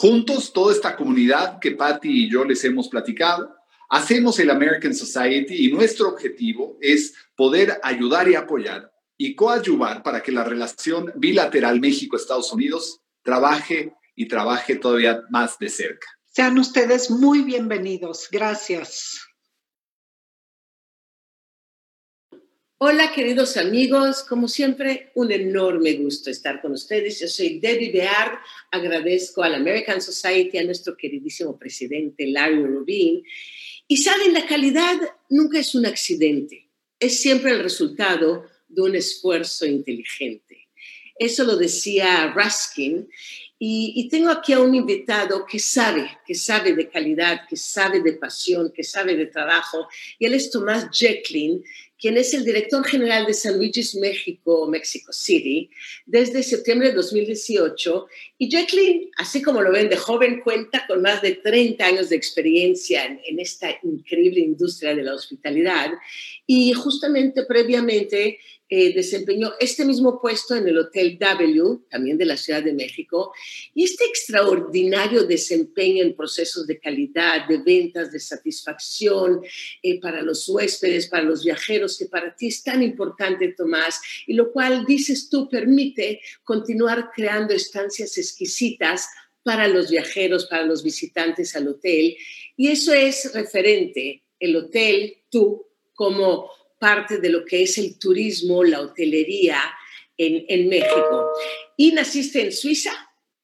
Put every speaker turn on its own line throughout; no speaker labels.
Juntos, toda esta comunidad que Patty y yo les hemos platicado, hacemos el American Society y nuestro objetivo es poder ayudar y apoyar y coadyuvar para que la relación bilateral México-Estados Unidos trabaje y trabaje todavía más de cerca.
Sean ustedes muy bienvenidos. Gracias.
Hola queridos amigos, como siempre, un enorme gusto estar con ustedes. Yo soy Debbie Beard, agradezco a la American Society, a nuestro queridísimo presidente Larry Rubin. Y saben, la calidad nunca es un accidente, es siempre el resultado de un esfuerzo inteligente. Eso lo decía Ruskin. Y, tengo aquí a un invitado que sabe, que sabe de calidad, que sabe de pasión, que sabe de trabajo. Y él es Tomás Jacqueline, quien es el director general de San Luis México, Mexico City, desde septiembre de 2018. Y Jacqueline, así como lo ven de joven, cuenta con más de 30 años de experiencia en, en esta increíble industria de la hospitalidad. Y justamente previamente eh, desempeñó este mismo puesto en el Hotel W, también de la Ciudad de México, y este extraordinario desempeño en procesos de calidad, de ventas, de satisfacción eh, para los huéspedes, para los viajeros, que para ti es tan importante, Tomás, y lo cual, dices tú, permite continuar creando estancias exquisitas para los viajeros, para los visitantes al hotel, y eso es referente, el hotel, tú, como parte de lo que es el turismo, la hotelería en, en México. Y naciste en Suiza,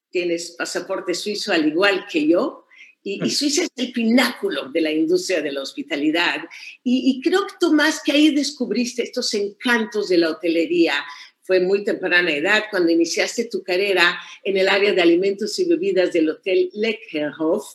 tienes pasaporte suizo al igual que yo, y, y, Suiza es el pináculo de la industria de la hospitalidad. Y, y, creo que Tomás, que ahí descubriste estos encantos de la hotelería. Fue muy temprana edad cuando iniciaste tu carrera en el área de alimentos y bebidas del Hotel Leckerhof,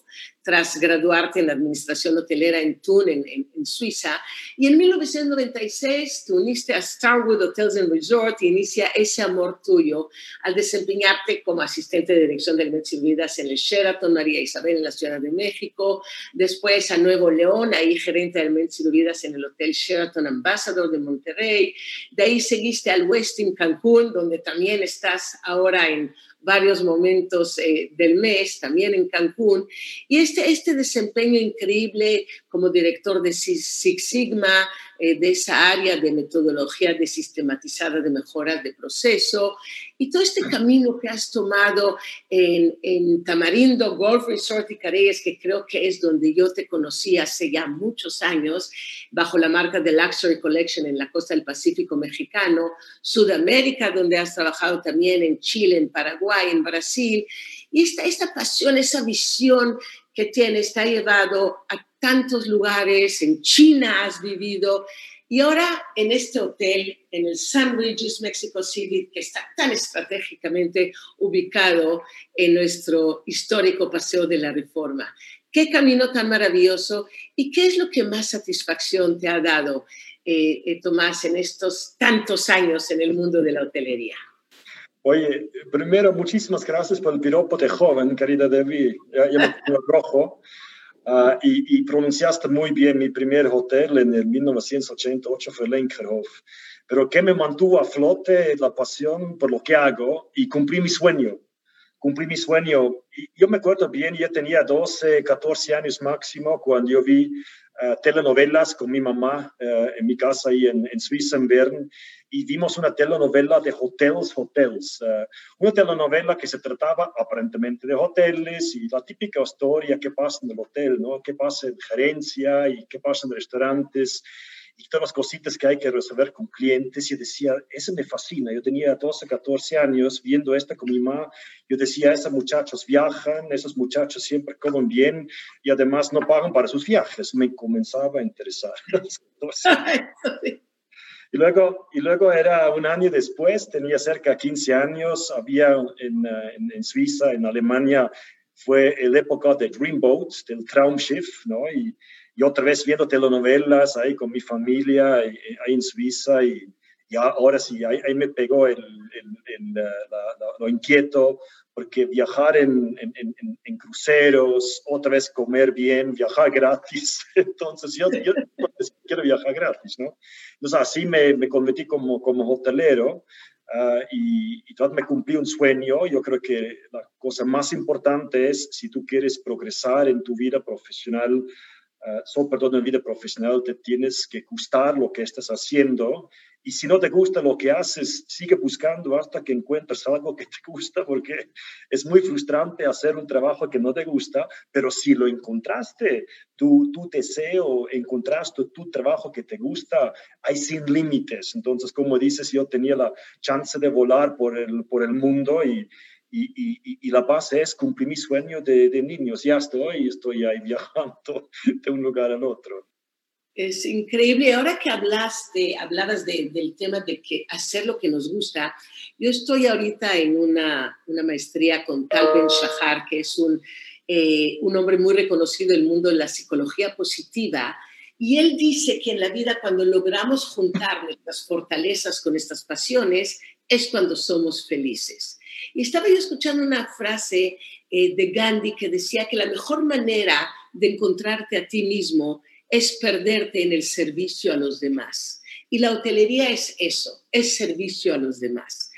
tras graduarte en administración hotelera en Thun, en, en, Suiza. Y en 1996 te uniste a Starwood Hotels and Resort y inicia ese amor tuyo al desempeñarte como asistente de dirección de alimentos y bebidas en el Sheraton María Isabel en la Ciudad de México. Después a Nuevo León, ahí gerente de alimentos y bebidas en el Hotel Sheraton Ambassador de Monterrey. De ahí seguiste al Westin Cancún, donde también estás ahora en varios momentos eh, del mes, también en Cancún. Y este este, desempeño increíble como director de Six Sigma, de esa área de metodología de sistematizada de mejoras de proceso. Y todo este camino que has tomado en, en Tamarindo Golf Resort y Careyes, que creo que es donde yo te conocí hace ya muchos años, bajo la marca de Luxury Collection en la costa del Pacífico mexicano, Sudamérica, donde has trabajado también en Chile, en Paraguay, en Brasil, y esta, esta pasión, esa visión que tienes te ha llevado a tantos lugares, en China has vivido y ahora en este hotel, en el Sun Regis Mexico City, que está tan estratégicamente ubicado en nuestro histórico Paseo de la Reforma. Qué camino tan maravilloso y qué es lo que más satisfacción te ha dado, eh, eh, Tomás, en estos tantos años en el mundo de la hotelería.
Oye, primero, muchísimas gracias por el piropo de joven, querida Debbie. Ya, ya me rojo. Uh, y, y, pronunciaste muy bien mi primer hotel en el 1988 fue Lenkerhof. Pero que me mantuvo a flote la pasión por lo que hago y cumplí mi sueño. Cumplí mi sueño. Y yo me acuerdo bien, yo tenía 12, 14 años máximo cuando yo vi uh, telenovelas con mi mamá uh, en mi casa ahí en, en Suiza, en Bern y vimos una telenovela de Hotels, Hotels, uh, una telenovela que se trataba aparentemente de hoteles y la típica historia, qué pasa en el hotel, ¿no? qué pasa en gerencia y qué pasa en restaurantes las cositas que hay que resolver con clientes. Y decía, eso me fascina. Yo tenía 12, 14 años viendo esto con mi mamá. Yo decía, esos muchachos viajan, esos muchachos siempre comen bien y además no pagan para sus viajes. Me comenzaba a interesar. Y luego, y luego era un año después, tenía cerca de 15 años, había en, eh, en, en Suiza, en Alemania, fue la época de Dreamboat, del Traumschiff, ¿no? Y, y, otra vez viendo telenovelas ahí con mi familia, ahí en Suiza, y, y ahora sí, ahí, ahí, me pegó el, el, el la, la, lo inquieto, porque viajar en, en, en, cruceros, otra vez comer bien, viajar gratis, entonces yo, yo quiero viajar gratis, ¿no? Entonces así me, me convertí como, como hotelero uh, y, y me cumplí un sueño. Yo creo que la cosa más importante es si tú quieres progresar en tu vida profesional, uh, sobre todo en vida profesional, te tienes que gustar lo que estás haciendo y si no te gusta lo que haces, sigue buscando hasta que encuentres algo que te gusta, porque es muy frustrante hacer un trabajo que no te gusta, pero si lo encontraste, tu, tu deseo, encontraste tu trabajo que te gusta, hay sin límites. Entonces, como dices, yo tenía la chance de volar por el, por el mundo y, y, y, y, la base es cumplir mi sueño de, de niños. Ya estoy, estoy ahí viajando de un lugar al otro.
Es increíble. Ahora que hablaste, hablabas de, del tema de que hacer lo que nos gusta, yo estoy ahorita en una, una maestría con Tal Ben Shahar, que es un, eh, un hombre muy reconocido en el mundo de la psicología positiva. Y él dice que en la vida cuando logramos juntar nuestras fortalezas con nuestras pasiones, es cuando somos felices. Y estaba yo escuchando una frase eh, de Gandhi que decía que la mejor manera de encontrarte a ti mismo es perderte en el servicio a los demás. Y la hotelería es eso, es servicio a los demás.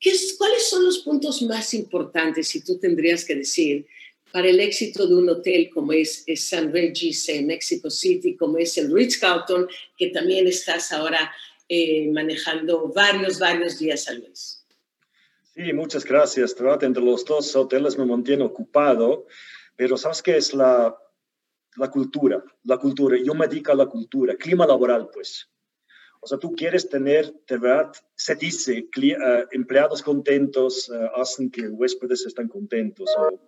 ¿Qué es, ¿Cuáles son los puntos más importantes, si tú tendrías que decir, para el éxito de un hotel como es, es San Regis en Mexico City, como es el Ritz-Carlton, que también estás ahora eh, manejando varios, varios días al mes?
Sí, muchas gracias. Entre los dos hoteles me mantiene ocupado, pero ¿sabes qué es la la cultura, la cultura, yo me dedico a la cultura, clima laboral, pues. O sea, tú quieres tener, de verdad, se dice, uh, empleados contentos uh, hacen que huéspedes estén contentos. O,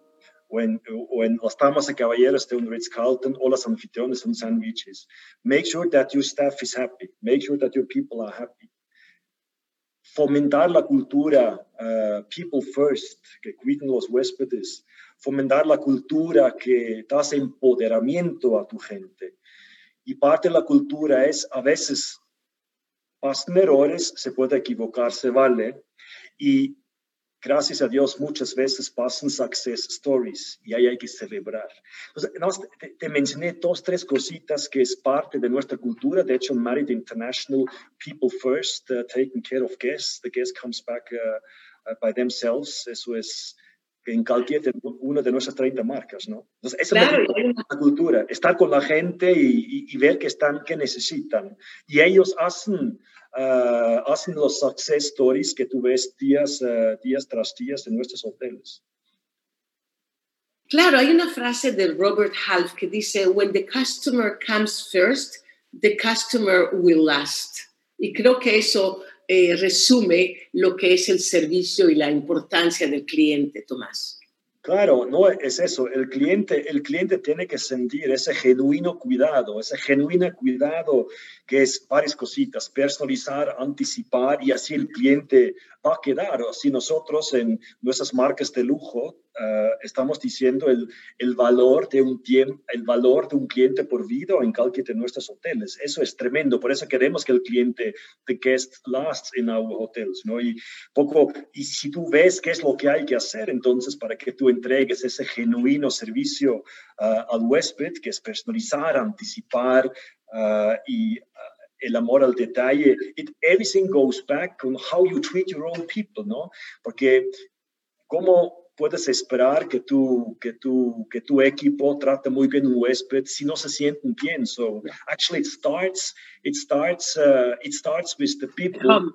o, en, o en las damas y caballeros de un Ritz-Carlton o las anfitriones de un sandwiches. Make sure that your staff is happy. Make sure that your people are happy. Fomentar la cultura, uh, people first, que cuiden los huéspedes fomentar la cultura que das empoderamiento a tu gente. Y parte de la cultura es, a veces, pasan errores, se puede equivocar, se vale. Y gracias a Dios, muchas veces pasan success stories y ahí hay que celebrar. Entonces, te, te, mencioné dos, tres cositas que es parte de nuestra cultura. De hecho, Married International, people first, uh, taking care of guests. The guest comes back uh, uh, by themselves. Eso es en cualquier una de nuestras 30 marcas, ¿no? Entonces, esa es la cultura, estar con la gente y, ver qué están, qué necesitan. Y ellos hacen, ah, hacen los success stories que tú ves días, ah, días tras días en nuestros hoteles.
Claro, hay una frase de Robert Half que dice, when the customer comes first, the customer will last. Y creo que eso eh, resume lo que es el servicio y la importancia del cliente, Tomás.
Claro, no es eso. El cliente, el cliente tiene que sentir ese genuino cuidado, ese genuino cuidado que es varias cositas, personalizar, anticipar y así el cliente va a quedar. Si nosotros en nuestras marcas de lujo eh, estamos diciendo el, el, valor de un tiempo, el valor de un cliente por vida en cualquier de nuestros hoteles. Eso es tremendo. Por eso queremos que el cliente, the guest lasts in our hotels, ¿no? Y poco, y si tú ves qué es lo que hay que hacer, entonces para que tú entregues ese genuino servicio uh, al huésped, que es personalizar, anticipar uh, y uh, el amor al detalle, it, everything goes back on how you treat your own people, ¿no? Porque cómo puedes esperar que tu, que tu, que tu equipo trate muy bien un huésped si no se sienten bien. So actually it starts, it starts, uh, it starts with the people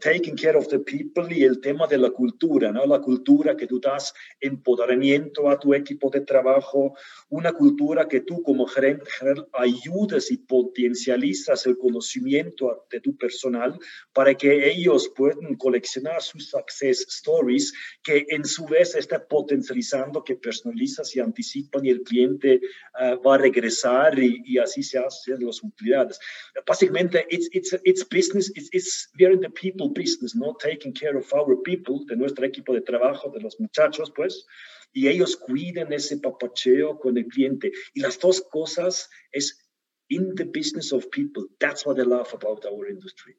taking care of the people y el tema de la cultura, ¿no? La cultura que tú das empoderamiento a tu equipo de trabajo, una cultura que tú como gerente ayudas y potencializas el conocimiento de tu personal para que ellos puedan coleccionar sus success stories que en su vez está potencializando que personalizas y anticipan y el cliente uh, va a regresar y, y, así se hacen las utilidades. Básicamente, it's, it's, it's business, it's, it's, we in the people business, ¿no? Taking care of our people, de nuestro equipo de trabajo, de los muchachos, pues, y ellos cuiden ese papacheo con el cliente. Y las dos cosas es in the business of people. That's what I love about our industry.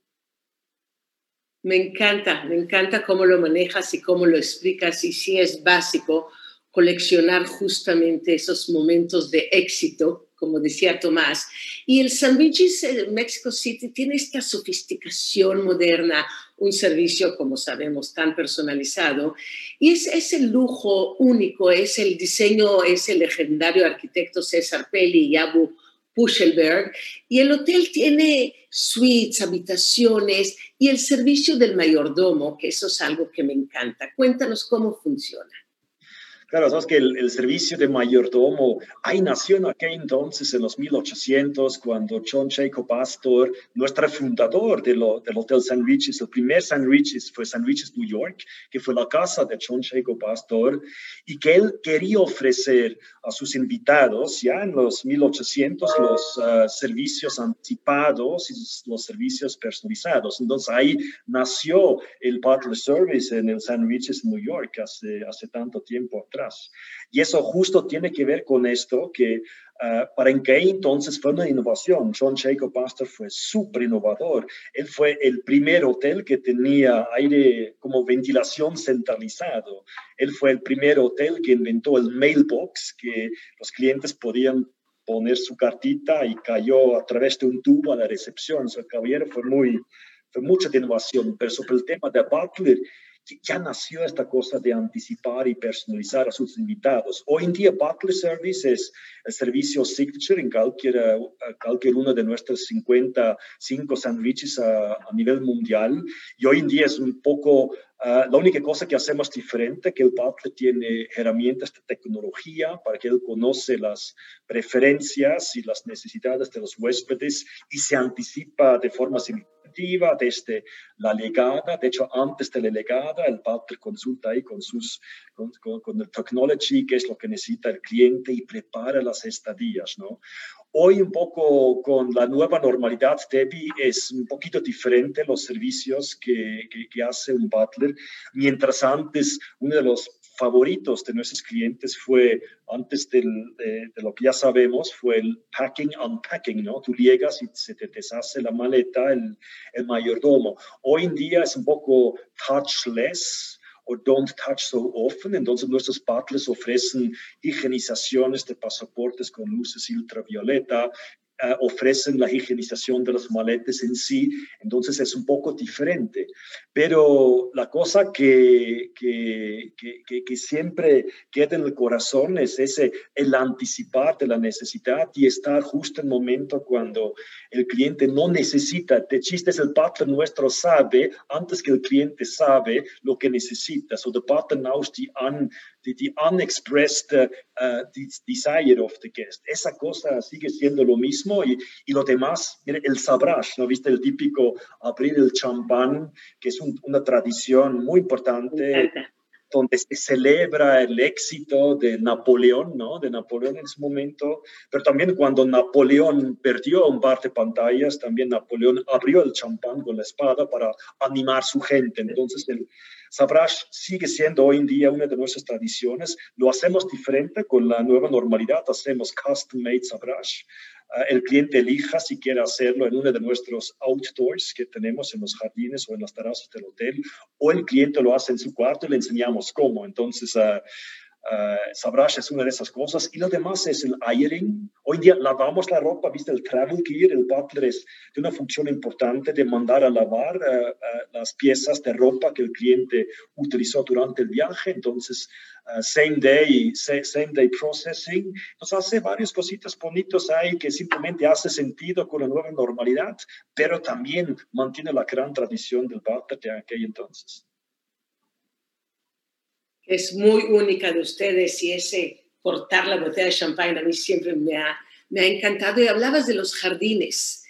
Me encanta, me encanta cómo lo manejas y cómo lo explicas y sí es básico coleccionar justamente esos momentos de éxito como decía Tomás. Y el Sandwiches Mexico City tiene esta sofisticación moderna, un servicio, como sabemos, tan personalizado. Y es, es el lujo único, es el diseño, es el legendario arquitecto César Pelli y Abu Puschelberg. Y el hotel tiene suites, habitaciones y el servicio del mayordomo, que eso es algo que me encanta. Cuéntanos cómo funciona.
Claro, sabes que el, servicio de mayordomo ahí nació en aquel entonces, en los 1800, cuando John Jacob Astor, nuestro fundador de lo, del Hotel Sandwiches, el primer Sandwiches fue Sandwiches New York, que fue la casa de John Jacob Astor, y que él quería ofrecer a sus invitados ya en los 1800 los uh, servicios anticipados y los servicios personalizados. Entonces ahí nació el Butler Service en el Sandwiches New York hace, hace tanto tiempo atrás. Y eso justo tiene que ver con esto, que uh, para en que entonces fue una innovación. John Jacob Astor fue súper innovador. Él fue el primer hotel que tenía aire como ventilación centralizado. Él fue el primer hotel que inventó el mailbox, que los clientes podían poner su cartita y cayó a través de un tubo a la recepción. Su caballero fue muy, fue mucha innovación, pero sobre el tema de Butler, ya nació esta cosa de anticipar y personalizar a sus invitados. Hoy en día Butler Service es el servicio signature en cualquier, cualquier uno de nuestros 55 sándwiches a, nivel mundial. Y hoy en día es un poco ah, la única cosa que hacemos diferente, que el Butler tiene herramientas de tecnología para que él conoce las preferencias y las necesidades de los huéspedes y se anticipa de forma significativa desde la legada. De hecho, antes de la legada, el padre consulta ahí con, sus, con, con, el technology, qué es lo que necesita el cliente y prepara las estadías, ¿no? Hoy un poco con la nueva normalidad, Debbie, es un poquito diferente los servicios que, que, hace un butler, mientras antes uno de los favoritos de nuestros clientes fue, antes de, lo que ya sabemos, fue el packing, unpacking, ¿no? Tú llegas y se te deshace la maleta, el, el mayordomo. Hoy en día es un poco touchless, o don't touch so often. Entonces nuestros butlers ofrecen higienizaciones de pasaportes con luces ultravioleta, uh, ofrecen la higienización de los maletes en sí, entonces es un poco diferente. Pero la cosa que, que, que, que, siempre queda en el corazón es ese, el anticipar de la necesidad y estar justo en el momento cuando el cliente no necesita. De chiste es el partner nuestro sabe, antes que el cliente sabe lo que necesita. So the partner knows the, un, the, the unexpressed uh, desire of the guest. Esa cosa sigue siendo lo mismo y, lo demás, mire, el sabrás, ¿no viste? El típico abrir el champán, que es una tradición muy importante donde se celebra el éxito de Napoleón, ¿no? De Napoleón en su momento, pero también cuando Napoleón perdió un par de pantallas, también Napoleón abrió el champán con la espada para animar su gente. Entonces, el Sabrash sigue siendo hoy en día una de nuestras tradiciones. Lo hacemos diferente con la nueva normalidad, hacemos custom-made Sabrash. Ah, el cliente elija si quiere hacerlo en uno de nuestros outdoors que tenemos en los jardines o en las terrazas del hotel, o el cliente lo hace en su cuarto y le enseñamos cómo. Entonces, uh, uh, es una de esas cosas. Y lo demás es el ironing. Hoy día lavamos la ropa, viste, el travel gear, el butler es de una función importante de mandar a lavar uh, las piezas de ropa que el cliente utilizó durante el viaje. Entonces, Uh, same day, same day processing. Nos hace varias cositas bonitas ahí que simplemente hace sentido con la nueva normalidad, pero también mantiene la gran tradición del barter de aquel entonces.
Es muy única de ustedes y ese portar la botella de champán a mí siempre me ha, me ha encantado. Y hablabas de los jardines.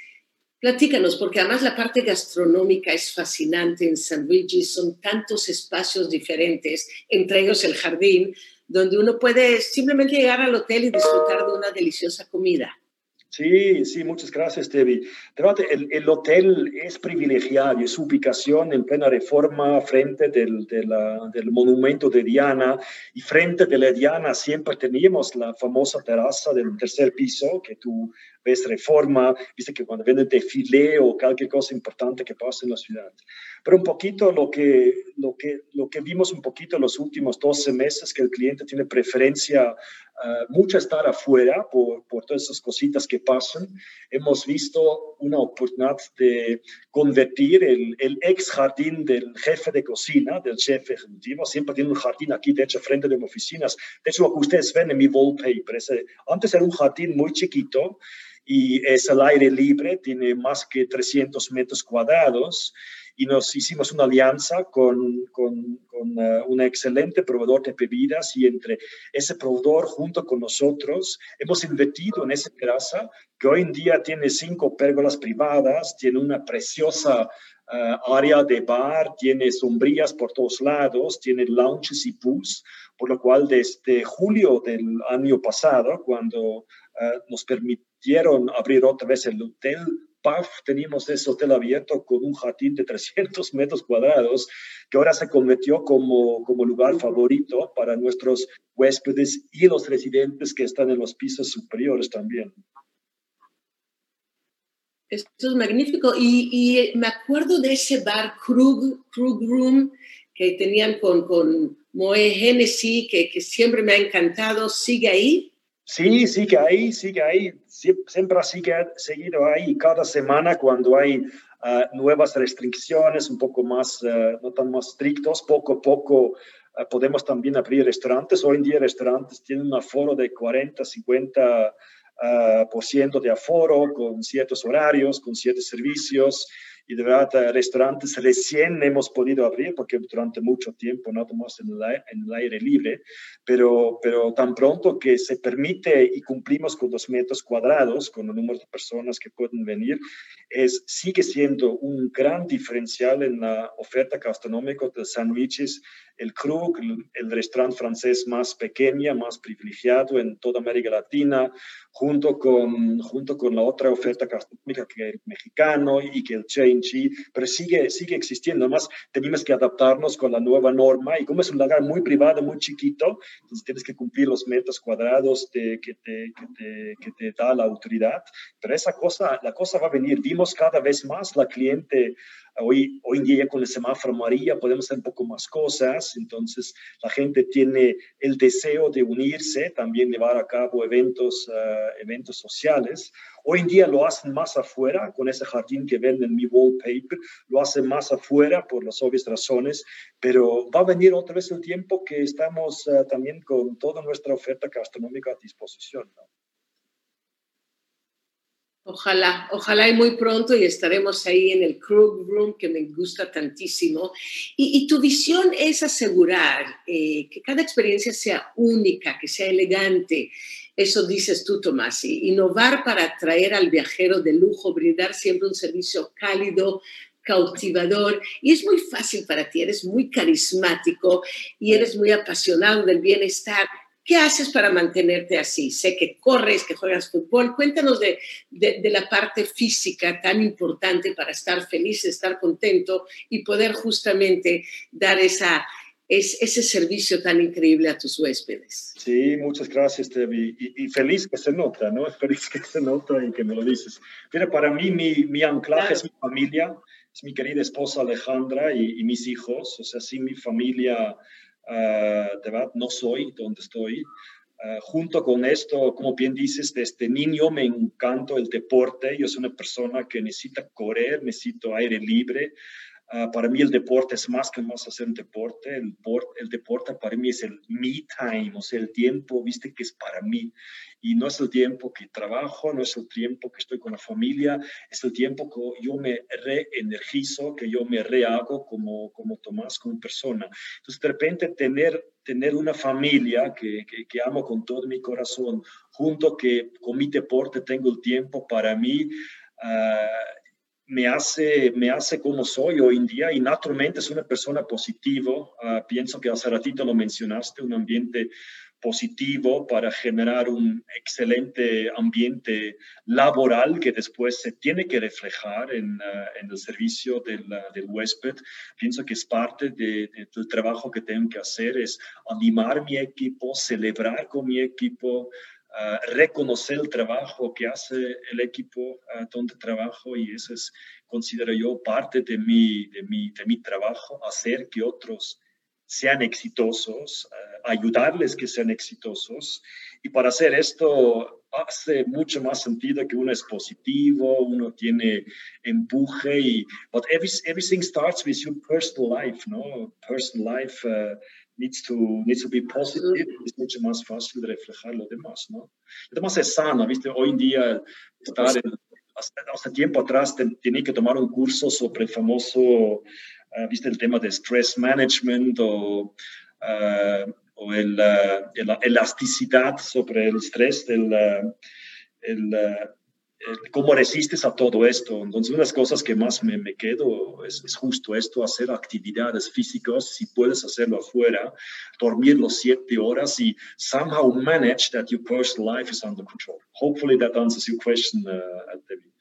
Platícanos, porque además la parte gastronómica es fascinante en San Luigi, son tantos espacios diferentes, entre ellos el jardín, donde uno puede simplemente llegar al hotel y disfrutar de una deliciosa comida.
Sí, sí, muchas gracias, Debbie. El, el hotel es privilegiado y su ubicación en plena reforma frente del, del monumento de Diana y frente de la Diana siempre teníamos la famosa terraza del tercer piso que tú ves reforma, viste que cuando viene desfile o cualquier cosa importante que pasa en la ciudad. Pero un poquito lo que, lo que, lo que vimos un poquito en los últimos 12 meses, que el cliente tiene preferencia uh, mucho estar afuera por, por todas esas cositas que pasan. Hemos visto una oportunidad de convertir el, el ex jardín del jefe de cocina, del chef ejecutivo, siempre tiene un jardín aquí, de hecho, frente de oficinas. De hecho, lo que ustedes ven en mi wallpaper, ese, antes era un jardín muy chiquito, y es al aire libre, tiene más que 300 metros cuadrados. Y nos hicimos una alianza con, con, con uh, un excelente proveedor de bebidas y entre ese proveedor junto con nosotros hemos invertido en esa terraza que hoy en día tiene cinco pérgolas privadas, tiene una preciosa uh, área de bar, tiene sombrillas por todos lados, tiene lounges y pools, por lo cual desde julio del año pasado, cuando uh, nos permitieron abrir otra vez el hotel, PAF, teníamos ese hotel abierto con un jardín de 300 metros cuadrados que ahora se convirtió como, como lugar favorito para nuestros huéspedes y los residentes que están en los pisos superiores también.
Esto es magnífico. Y, y me acuerdo de ese bar Krug, Krug Room que tenían con, con Moe Hennessy, que, que siempre me ha encantado. ¿Sigue ahí?
Sí, sigue ahí, sigue ahí, siempre sigue seguido ahí. Cada semana cuando hay ah, nuevas restricciones, un poco más, ah, no tan más estrictos, poco a poco ah, podemos también abrir restaurantes. Hoy en día restaurantes tienen un aforo de 40, 50 por ciento de aforo, con ciertos horarios, con ciertos servicios y de verdad eh, restaurantes recién hemos podido abrir porque durante mucho tiempo no tomamos en el, aire, en el aire libre, pero, pero tan pronto que se permite y cumplimos con los metros cuadrados, con el número de personas que pueden venir, es, sigue siendo un gran diferencial en la oferta gastronómica de sándwiches el Krug, el, restaurante francés más pequeño, más privilegiado en toda América Latina, junto con, junto con la otra oferta gastronómica que el mexicano y que el Change, pero sigue, sigue existiendo. Además, tenemos que adaptarnos con la nueva norma y como es un lugar muy privado, muy chiquito, entonces tienes que cumplir los metros cuadrados de, que, te, que, te, que te da la autoridad. Pero esa cosa, la cosa va a venir. Vimos cada vez más la cliente Hoy, hoy en día con el semáforo amarilla podemos hacer un poco más cosas, entonces la gente tiene el deseo de unirse, también llevar a cabo eventos, eh, eventos sociales. Hoy en día lo hacen más afuera, con ese jardín que ven en mi wallpaper, lo hacen más afuera por las obvias razones, pero va a venir otra vez el tiempo que estamos eh, también con toda nuestra oferta gastronómica a disposición. ¿no?
Ojalá, ojalá y muy pronto y estaremos ahí en el Krug Room que me gusta tantísimo. Y, tu visión es asegurar eh, que cada experiencia sea única, que sea elegante. Eso dices tú, Tomás. Innovar para atraer al viajero de lujo, brindar siempre un servicio cálido, cautivador y es muy fácil para ti, eres muy carismático y eres muy apasionado del bienestar. ¿Qué haces para mantenerte así? Sé que corres, que juegas fútbol. Cuéntanos de, de, la parte física tan importante para estar feliz, estar contento y poder justamente dar esa, ese servicio tan increíble a tus huéspedes.
Sí, muchas gracias, Tevi. Y, feliz que se nota, ¿no? Feliz que se nota y que me lo dices. Mira, para mí mi, mi anclaje es mi familia, es mi querida esposa Alejandra y, y mis hijos. O sea, sin mi familia de verdad no soy donde estoy. Ah, junto con esto, como bien dices, desde niño me encanta el deporte. Yo soy una persona que necesita correr, necesito aire libre. Ah, para mí el deporte es más que más hacer deporte. El, el deporte para mí es el me time, o sea, el tiempo, viste, que es para mí. Y no es el tiempo que trabajo, no es el tiempo que estoy con la familia, es el tiempo que yo me reenergizo, que yo me rehago como, como Tomás, como persona. Entonces, de repente, tener, tener una familia que, que, amo con todo mi corazón, junto que con mi deporte tengo el tiempo para mí, uh, me hace, me hace como soy hoy en día y naturalmente es una persona positiva. Ah, pienso que hace ratito lo mencionaste, un ambiente positivo para generar un excelente ambiente laboral que después se tiene que reflejar en, ah, en el servicio del, ah, del, huésped. Pienso que es parte de, del trabajo que tengo que hacer, es animar mi equipo, celebrar con mi equipo, reconocer el trabajo que hace el equipo donde trabajo y eso es, considero yo, parte de mi, de mi, de mi trabajo, hacer que otros sean exitosos, ayudarles que sean exitosos. Y para hacer esto hace mucho más sentido que uno es positivo, uno tiene empuje y but everything starts with your personal life, ¿no? Personal life uh, needs to, needs to be positive, es mucho más fácil de reflejar lo demás, ¿no? Además es sano, ¿viste? Hoy en día, estar en, hasta, tiempo atrás tenía que tomar un curso sobre el famoso, uh, ¿viste? El tema de stress management o, uh, o el, uh, la elasticidad sobre el estrés del... el, cómo resistes a todo esto. Entonces, una de las cosas que más me, me quedo es, es, justo esto, hacer actividades físicas, si puedes hacerlo afuera, dormir los siete horas y somehow manage that your personal life is under control. Hopefully that answers your question, uh, Debbie.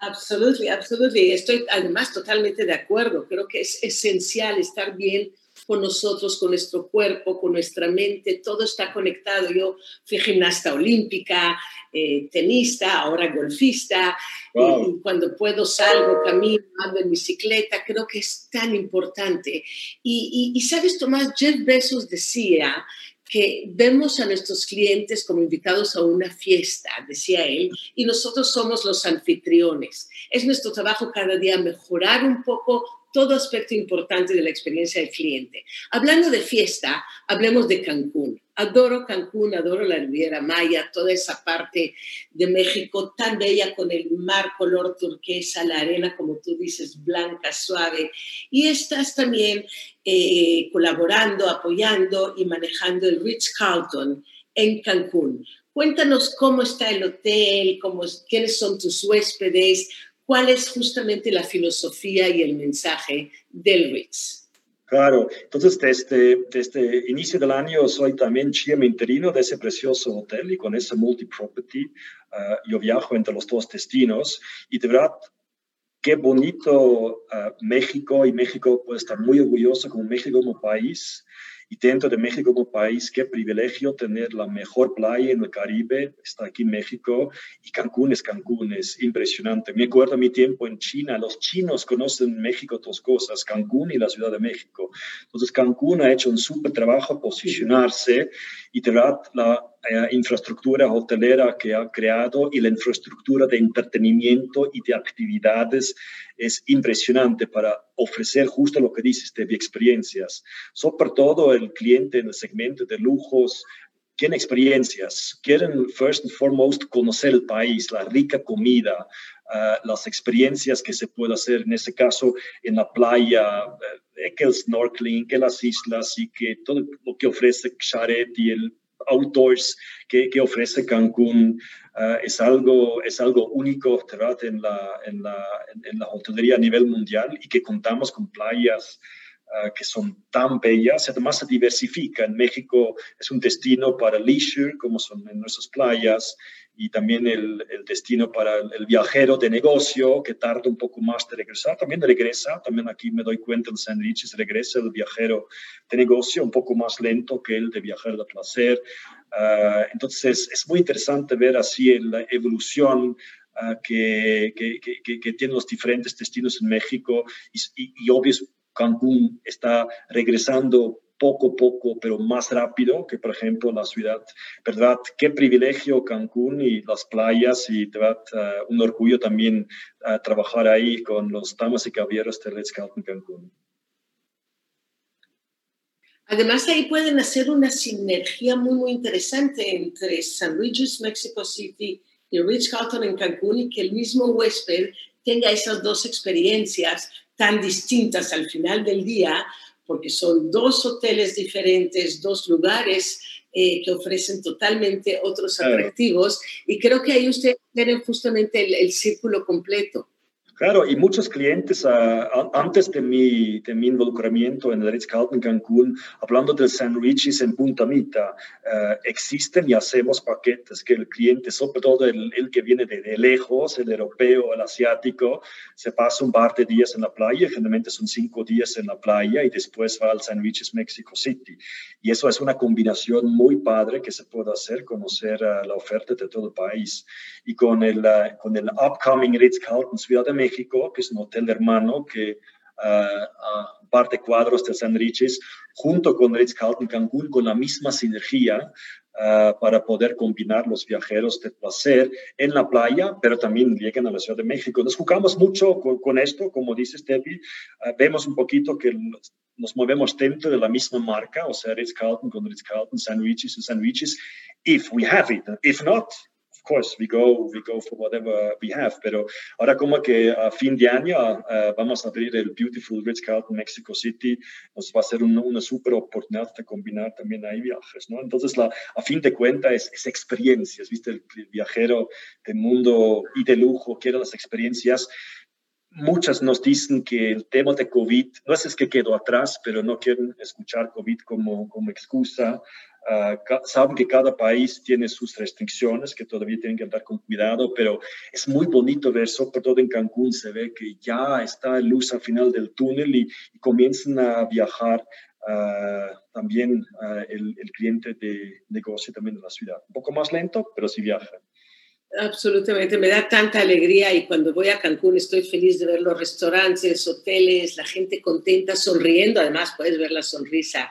Absolutely, absolutely. Estoy además totalmente de acuerdo. Creo que es esencial estar bien con nosotros, con nuestro cuerpo, con nuestra mente, todo está conectado. Yo fui gimnasta olímpica, eh, tenista, ahora golfista, y, cuando puedo salgo, camino, ando en bicicleta, creo que es tan importante. Y, y, y sabes, Tomás, Jeff Bezos decía que vemos a nuestros clientes como invitados a una fiesta, decía él, y nosotros somos los anfitriones. Es nuestro trabajo cada día mejorar un poco todo aspecto importante de la experiencia del cliente. Hablando de fiesta, hablemos de Cancún. Adoro Cancún, adoro la Riviera Maya, toda esa parte de México tan bella con el mar color turquesa, la arena, como tú dices, blanca, suave. Y estás también eh, colaborando, apoyando y manejando el Ritz Carlton en Cancún. Cuéntanos cómo está el hotel, cómo, quiénes son tus huéspedes, cuál es justamente la filosofía y el mensaje del Ritz.
Claro, entonces desde, desde inicio del año soy también GM interino de ese precioso hotel y con ese multi-property ah, yo viajo entre los dos destinos. Y de verdad qué bonito ah, México y México puede estar muy orgulloso como México como país Y dentro de México como país, qué privilegio tener la mejor playa en el Caribe, está aquí en México, y Cancún es Cancún, es impresionante. Me acuerdo mi tiempo en China, los chinos conocen México dos cosas, Cancún y la Ciudad de México. Entonces Cancún ha hecho un súper trabajo posicionarse y de verdad la eh, infraestructura hotelera que ha creado y la infraestructura de entretenimiento y de actividades es impresionante para ofrecer justo lo que dices de experiencias. Sobre todo el cliente en el segmento de lujos quieren experiencias, quieren first and foremost conocer el país, la rica comida, uh, las experiencias que se puede hacer en este caso en la playa, uh, que el snorkeling, que las islas y que todo lo que ofrece Xaret y el outdoors que, que ofrece Cancún uh, es, algo, es algo único ¿verdad? En, la, en, la, en, la hotelería a nivel mundial y que contamos con playas que son tan bellas, además se diversifica. En México es un destino para leisure, como son en nuestras playas, y también el, el destino para el, viajero de negocio que tarda un poco más de regresar. También regresa, también aquí me doy cuenta en San regresa el viajero de negocio un poco más lento que el de viajero de placer. Uh, entonces es muy interesante ver así la evolución uh, que, que, que, que, tienen los diferentes destinos en México y, y, y obvio Cancún está regresando poco a poco, pero más rápido que, por ejemplo, la ciudad. ¿Verdad? Qué privilegio Cancún y las playas y, ¿verdad? Uh, un orgullo también uh, trabajar ahí con los damas y caballeros de Let's Carlton Cancún.
Además, ahí pueden hacer una sinergia muy, muy interesante entre San Luis, Mexico City y Ritz Carlton en Cancún y que el mismo huésped tenga esas dos experiencias tan distintas al final del día, porque son dos hoteles diferentes, dos lugares eh, que ofrecen totalmente otros atractivos y creo que ahí ustedes tienen justamente el, el círculo completo.
Claro, y muchos clientes, uh, antes de mi, de mi involucramiento en el Ritz-Carlton Cancún, hablando del San Richis en Punta Mita, uh, existen y hacemos paquetes que el cliente, sobre todo el, el que viene de, de, lejos, el europeo, el asiático, se pasa un par de días en la playa, generalmente son cinco días en la playa y después va al San Richis Mexico City. Y eso es una combinación muy padre que se puede hacer, conocer uh, la oferta de todo el país. Y con el, con el upcoming Ritz-Carlton Ciudad de México, México, que es un hotel hermano que uh, un par de cuadros de San Richis, junto con Ritz Carlton Cancún, con la misma sinergia uh, para poder combinar los viajeros de placer en la playa, pero también llegan a la Ciudad de México. Nos jugamos mucho con, con esto, como dices, Debbie. Uh, vemos un poquito que nos movemos dentro de la misma marca, o sea, Ritz Carlton con Ritz Carlton, San Richis y San Richis, if we have it. If not, course, we go, we go for whatever we have. Pero ahora como que a fin de año uh, vamos a abrir el Beautiful Ritz-Carlton Mexico City, nos va a ser una, una super oportunidad de combinar también ahí viajes, ¿no? Entonces, la, a fin de cuentas, es, es, experiencias, ¿viste? El, el viajero del mundo y de lujo quiere las experiencias muchas nos dicen que el tema de COVID, no es que quedó atrás, pero no quieren escuchar COVID como, como excusa. Uh, saben que cada país tiene sus restricciones, que todavía tienen que andar con cuidado, pero es muy bonito ver, sobre todo en Cancún, se ve que ya está luz al final del túnel y, y comienzan a viajar uh, también uh, el, el, cliente de negocio también de la ciudad. Un poco más lento, pero sí viajan.
Absolutamente, me da tanta alegría y cuando voy a Cancún estoy feliz de ver los restaurantes, hoteles, la gente contenta, sonriendo, además puedes ver la sonrisa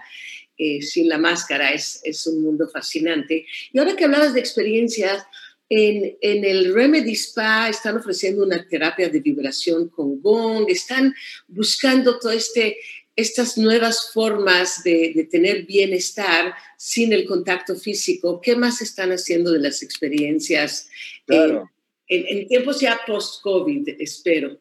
eh, sin la máscara, es, es, un mundo fascinante. Y ahora que hablabas de experiencias, en, en, el Remedy Spa están ofreciendo una terapia de vibración con gong, están buscando todo este estas nuevas formas de, de, tener bienestar sin el contacto físico, ¿qué más están haciendo de las experiencias
claro.
en, en, en, tiempos ya post-COVID, espero?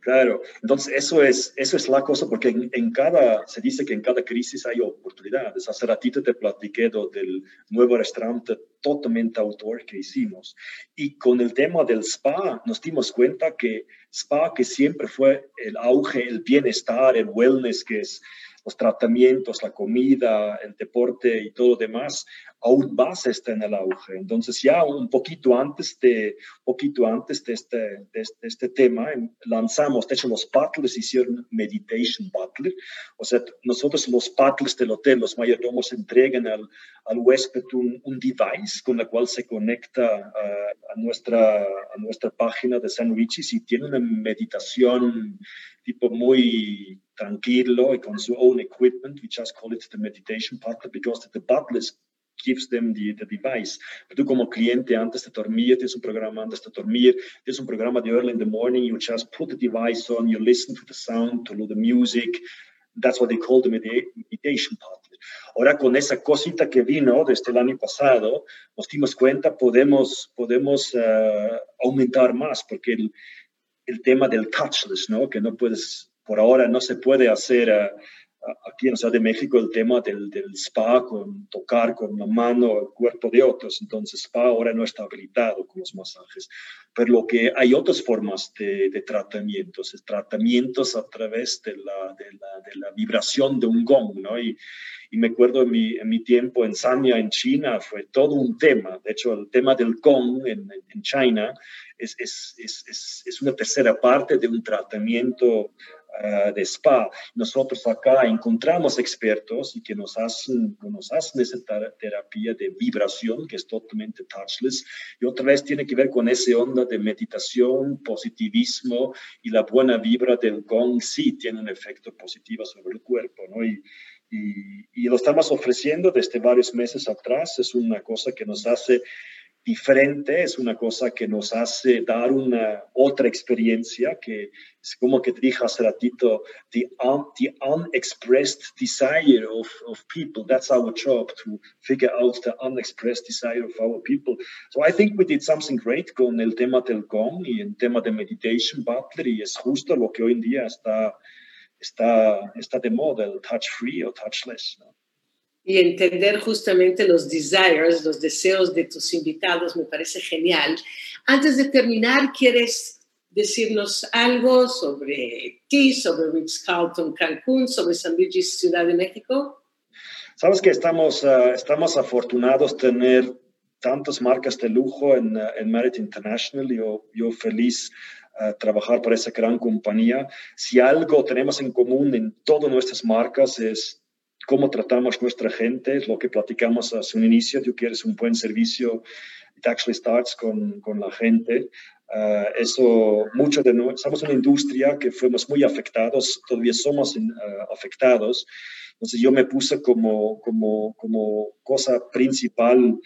Claro, entonces eso es, eso es la cosa, porque en, en, cada, se dice que en cada crisis hay oportunidades. Hace ratito te platiqué del nuevo restaurante totalmente autor que hicimos. Y con el tema del spa nos dimos cuenta que spa, que siempre fue el auge, el bienestar, el wellness, que es los tratamientos, la comida, el deporte y todo lo demás, aún más está en el auge. Entonces ya un poquito antes de, poquito antes de este, de este, este tema em, lanzamos, de hecho los butlers hicieron Meditation Butler, o sea, nosotros los butlers del hotel, los mayordomos entregan al, al huésped un, un, device con el cual se conecta a, nuestra, a nuestra página de sandwiches y tiene una meditación tipo muy tranquilo con su own equipment. We just call it the meditation butler because the butlers gives them the, the device. Tú como cliente antes de dormir, tienes un programa antes de dormir, tienes un programa de early in the morning, you just put the device on, you listen to the sound, to the music. That's what they call the meditation part. Ahora con esa cosita que vino desde el año pasado, nos dimos cuenta, podemos, podemos uh, aumentar más, porque el, el tema del touchless, ¿no? Que no puedes, por ahora no se puede hacer... Uh, aquí en Ciudad de México el tema del, del, spa, con tocar con la mano el cuerpo de otros. Entonces, spa ahora no está habilitado con los masajes. Pero lo que hay otras formas de, de tratamientos, tratamientos a través de la, de la, de la vibración de un gong, ¿no? Y, y me acuerdo en mi, en mi, tiempo en Sanya, en China, fue todo un tema. De hecho, el tema del gong en, en China es, es, es, es, una tercera parte de un tratamiento uh, de spa. Nosotros acá encontramos expertos y que nos hacen, nos hacen esa terapia de vibración que es totalmente touchless y otra vez tiene que ver con esa onda de meditación, positivismo y la buena vibra del gong sí tiene un efecto positivo sobre el cuerpo, ¿no? Y, y, y lo estamos ofreciendo desde varios meses atrás. Es una cosa que nos hace diferente, es una cosa que nos hace dar una otra experiencia que es como que te dije hace ratito, the, un, the unexpressed desire of, of people. That's our job to figure out the unexpressed desire of our people. So I think we did something great con el tema del gong y el tema de meditation butler y es justo lo que hoy en día está, está, está de moda, el touch free o touchless.
Y entender justamente los desires, los deseos de tus invitados, me parece genial. Antes de terminar, ¿quieres decirnos algo sobre ti, sobre Ritz Carlton Cancún, sobre San Luis Ciudad de México?
Sabes que estamos, uh, estamos afortunados tener tantas marcas de lujo en, uh, en Merit International. Yo, yo feliz uh, trabajar para esa gran compañía. Si algo tenemos en común en todas nuestras marcas es cómo tratamos nuestra gente, lo que platicamos a su inicio, tú quieres un buen servicio, it actually starts con, con la gente. Uh, eso, mucho de nosotros, somos una industria que fuimos muy afectados, todavía somos uh, afectados. Entonces yo me puse como, como, como cosa principal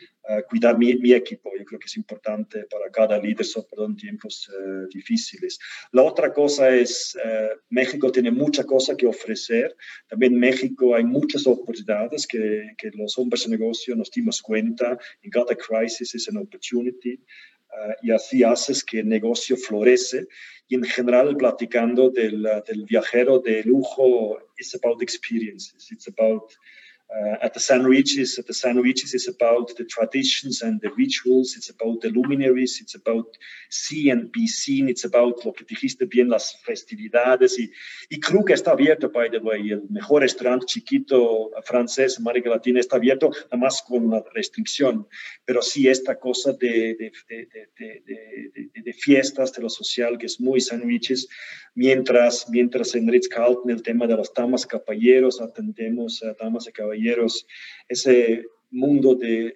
cuidar mi, mi, equipo. Yo creo que es importante para cada líder, sobre todo en tiempos uh, difíciles. La otra cosa es, uh, México tiene mucha cosa que ofrecer. También en México hay muchas oportunidades que, que los hombres de negocio nos dimos cuenta. In cada crisis is an opportunity. Uh, y así haces que el negocio florece. Y en general, platicando del, del viajero de lujo, it's about experiences. It's about uh, at the sandwiches, at the sandwiches is about the traditions and the rituals. It's about the luminaries. It's about see and be seen. It's about lo que dijiste bien, las festividades. Y, y creo que está abierto, by the way. El mejor restaurante chiquito francés en América Latina está abierto, nada más con una restricción. Pero sí esta cosa de, de, de, de, fiestas, de lo social, que es muy sandwiches. Mientras, mientras en Ritz-Carlton el tema de las damas caballeros, atendemos a damas y caballeros ese mundo de eh,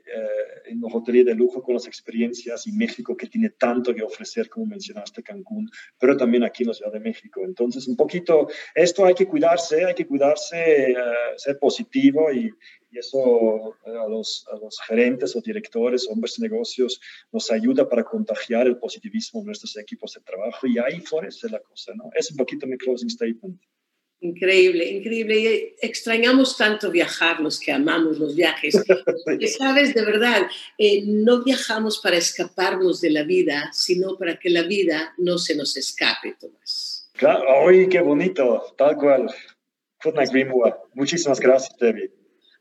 en hotelería de lujo con las experiencias y México que tiene tanto que ofrecer, como mencionaste, Cancún, pero también aquí en la Ciudad de México. Entonces, un poquito, esto hay que cuidarse, hay que cuidarse, uh, ser positivo y, y eso eh, a los, a los, gerentes o directores, hombres de negocios, nos ayuda para contagiar el positivismo en nuestros equipos de trabajo y ahí florece la cosa, ¿no? Es un poquito mi closing statement.
Increíble, increíble. Y extrañamos tanto viajar, los que amamos los viajes. que sabes, de verdad, eh, no viajamos para escaparnos de la vida, sino para que la vida no se nos escape, Tomás.
Claro, ¡ay, qué bonito! Tal cual. Muchísimas gracias, David.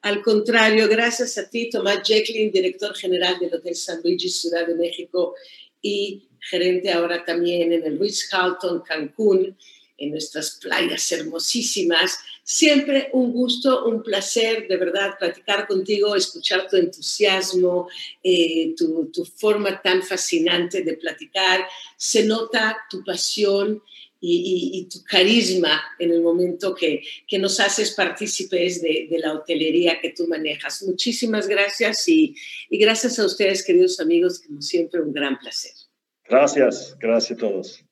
Al contrario, gracias a ti, Tomás Jacqueline, director general del Hotel San Luis, Ciudad de México, y gerente ahora también en el Ritz Carlton Cancún en nuestras playas hermosísimas. Siempre un gusto, un placer, de verdad, platicar contigo, escuchar tu entusiasmo, eh, tu, forma tan fascinante de platicar. Se nota tu pasión y, tu carisma en el momento que, que nos haces partícipes de, de, la hotelería que tú manejas. Muchísimas gracias y, y gracias a ustedes, queridos amigos, como siempre, un gran placer.
Gracias, gracias a todos.